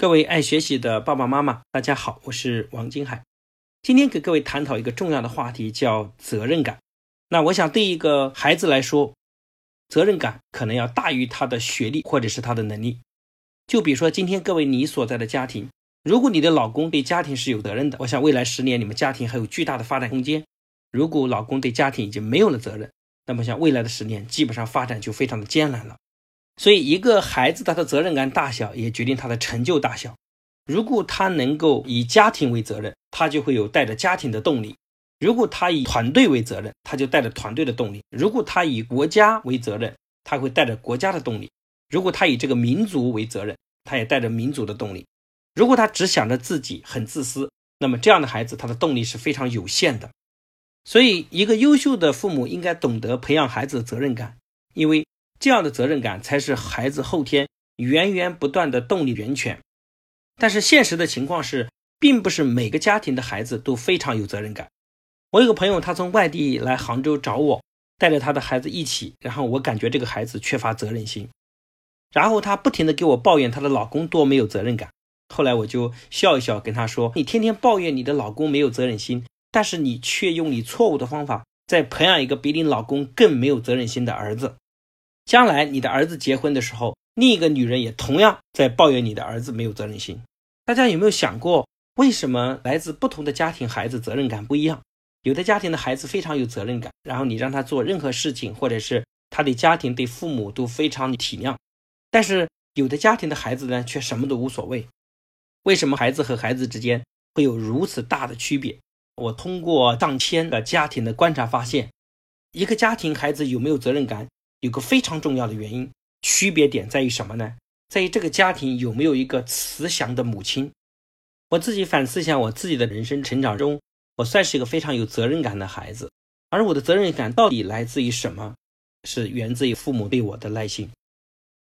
各位爱学习的爸爸妈妈，大家好，我是王金海。今天给各位探讨一个重要的话题，叫责任感。那我想对一个孩子来说，责任感可能要大于他的学历或者是他的能力。就比如说今天各位你所在的家庭，如果你的老公对家庭是有责任的，我想未来十年你们家庭还有巨大的发展空间。如果老公对家庭已经没有了责任，那么像未来的十年基本上发展就非常的艰难了。所以，一个孩子他的责任感大小，也决定他的成就大小。如果他能够以家庭为责任，他就会有带着家庭的动力；如果他以团队为责任，他就带着团队的动力；如果他以国家为责任，他会带着国家的动力；如果他以这个民族为责任，他也带着民族的动力。如果他只想着自己，很自私，那么这样的孩子他的动力是非常有限的。所以，一个优秀的父母应该懂得培养孩子的责任感，因为。这样的责任感才是孩子后天源源不断的动力源泉。但是现实的情况是，并不是每个家庭的孩子都非常有责任感。我有个朋友，他从外地来杭州找我，带着他的孩子一起，然后我感觉这个孩子缺乏责任心，然后他不停的给我抱怨她的老公多没有责任感。后来我就笑一笑跟他说：“你天天抱怨你的老公没有责任心，但是你却用你错误的方法在培养一个比你老公更没有责任心的儿子。”将来你的儿子结婚的时候，另一个女人也同样在抱怨你的儿子没有责任心。大家有没有想过，为什么来自不同的家庭孩子责任感不一样？有的家庭的孩子非常有责任感，然后你让他做任何事情，或者是他对家庭、对父母都非常体谅。但是有的家庭的孩子呢，却什么都无所谓。为什么孩子和孩子之间会有如此大的区别？我通过上千个家庭的观察发现，一个家庭孩子有没有责任感？有个非常重要的原因，区别点在于什么呢？在于这个家庭有没有一个慈祥的母亲。我自己反思一下，我自己的人生成长中，我算是一个非常有责任感的孩子。而我的责任感到底来自于什么？是源自于父母对我的耐心。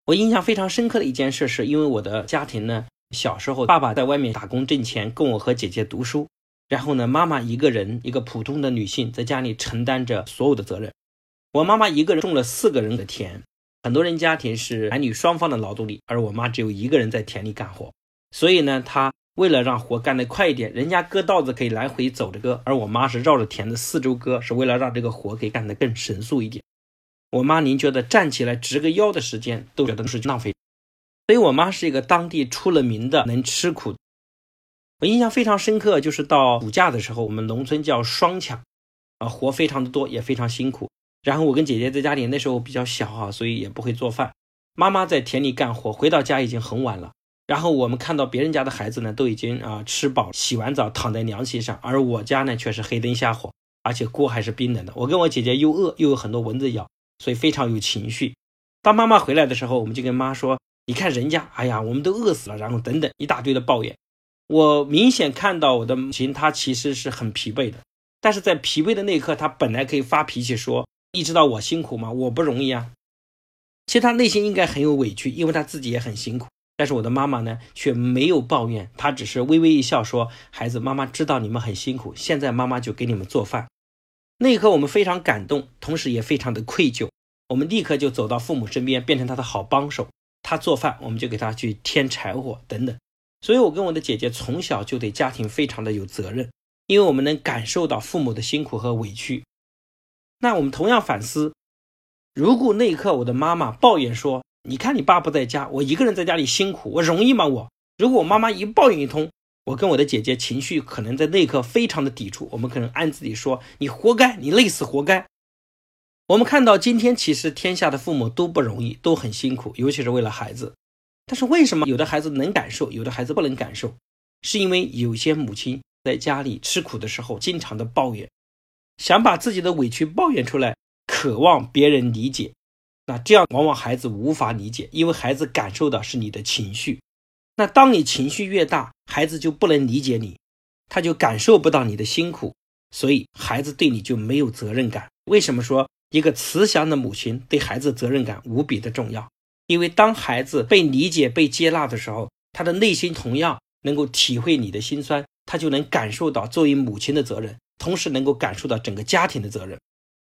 我印象非常深刻的一件事，是因为我的家庭呢，小时候爸爸在外面打工挣钱，供我和姐姐读书，然后呢，妈妈一个人，一个普通的女性，在家里承担着所有的责任。我妈妈一个人种了四个人的田，很多人家庭是男女双方的劳动力，而我妈只有一个人在田里干活。所以呢，她为了让活干得快一点，人家割稻子可以来回走着割，而我妈是绕着田的四周割，是为了让这个活可以干得更神速一点。我妈您觉得站起来直个腰的时间都觉得是浪费。所以我妈是一个当地出了名的能吃苦。我印象非常深刻，就是到暑假的时候，我们农村叫双抢，啊，活非常的多，也非常辛苦。然后我跟姐姐在家里，那时候比较小哈，所以也不会做饭。妈妈在田里干活，回到家已经很晚了。然后我们看到别人家的孩子呢，都已经啊吃饱、洗完澡，躺在凉席上，而我家呢却是黑灯瞎火，而且锅还是冰冷的。我跟我姐姐又饿又有很多蚊子咬，所以非常有情绪。当妈妈回来的时候，我们就跟妈说：“你看人家，哎呀，我们都饿死了。”然后等等一大堆的抱怨。我明显看到我的母亲，她其实是很疲惫的，但是在疲惫的那一刻，她本来可以发脾气说。你知道我辛苦吗？我不容易啊。其实他内心应该很有委屈，因为他自己也很辛苦。但是我的妈妈呢，却没有抱怨，她只是微微一笑，说：“孩子，妈妈知道你们很辛苦，现在妈妈就给你们做饭。”那一刻我们非常感动，同时也非常的愧疚。我们立刻就走到父母身边，变成他的好帮手。他做饭，我们就给他去添柴火等等。所以，我跟我的姐姐从小就对家庭非常的有责任，因为我们能感受到父母的辛苦和委屈。那我们同样反思，如果那一刻我的妈妈抱怨说：“你看你爸不在家，我一个人在家里辛苦，我容易吗？”我如果我妈妈一抱怨一通，我跟我的姐姐情绪可能在那一刻非常的抵触，我们可能暗自己说：“你活该，你累死活该。”我们看到今天其实天下的父母都不容易，都很辛苦，尤其是为了孩子。但是为什么有的孩子能感受，有的孩子不能感受？是因为有些母亲在家里吃苦的时候，经常的抱怨。想把自己的委屈抱怨出来，渴望别人理解，那这样往往孩子无法理解，因为孩子感受的是你的情绪。那当你情绪越大，孩子就不能理解你，他就感受不到你的辛苦，所以孩子对你就没有责任感。为什么说一个慈祥的母亲对孩子责任感无比的重要？因为当孩子被理解、被接纳的时候，他的内心同样能够体会你的心酸，他就能感受到作为母亲的责任。同时能够感受到整个家庭的责任，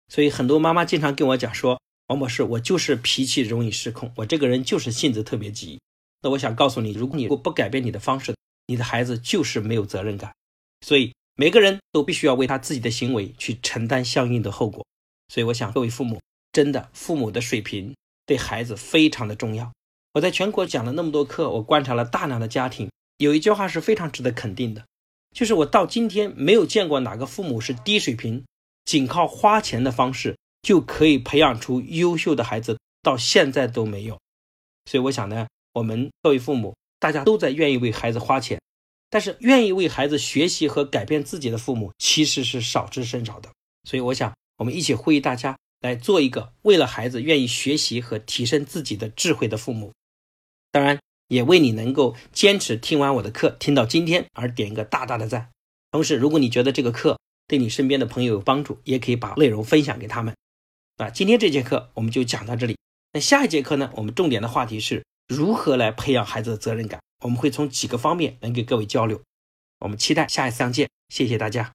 所以很多妈妈经常跟我讲说：“王博士，我就是脾气容易失控，我这个人就是性子特别急。”那我想告诉你，如果你不改变你的方式，你的孩子就是没有责任感。所以每个人都必须要为他自己的行为去承担相应的后果。所以我想，各位父母，真的父母的水平对孩子非常的重要。我在全国讲了那么多课，我观察了大量的家庭，有一句话是非常值得肯定的，就是我到今天没有见过哪个父母是低水平，仅靠花钱的方式就可以培养出优秀的孩子，到现在都没有。所以我想呢，我们各位父母，大家都在愿意为孩子花钱，但是愿意为孩子学习和改变自己的父母其实是少之甚少的。所以我想，我们一起呼吁大家来做一个为了孩子愿意学习和提升自己的智慧的父母。当然，也为你能够坚持听完我的课，听到今天而点一个大大的赞。同时，如果你觉得这个课对你身边的朋友有帮助，也可以把内容分享给他们。啊，今天这节课我们就讲到这里。那下一节课呢，我们重点的话题是如何来培养孩子的责任感。我们会从几个方面能给各位交流。我们期待下一次相见，谢谢大家。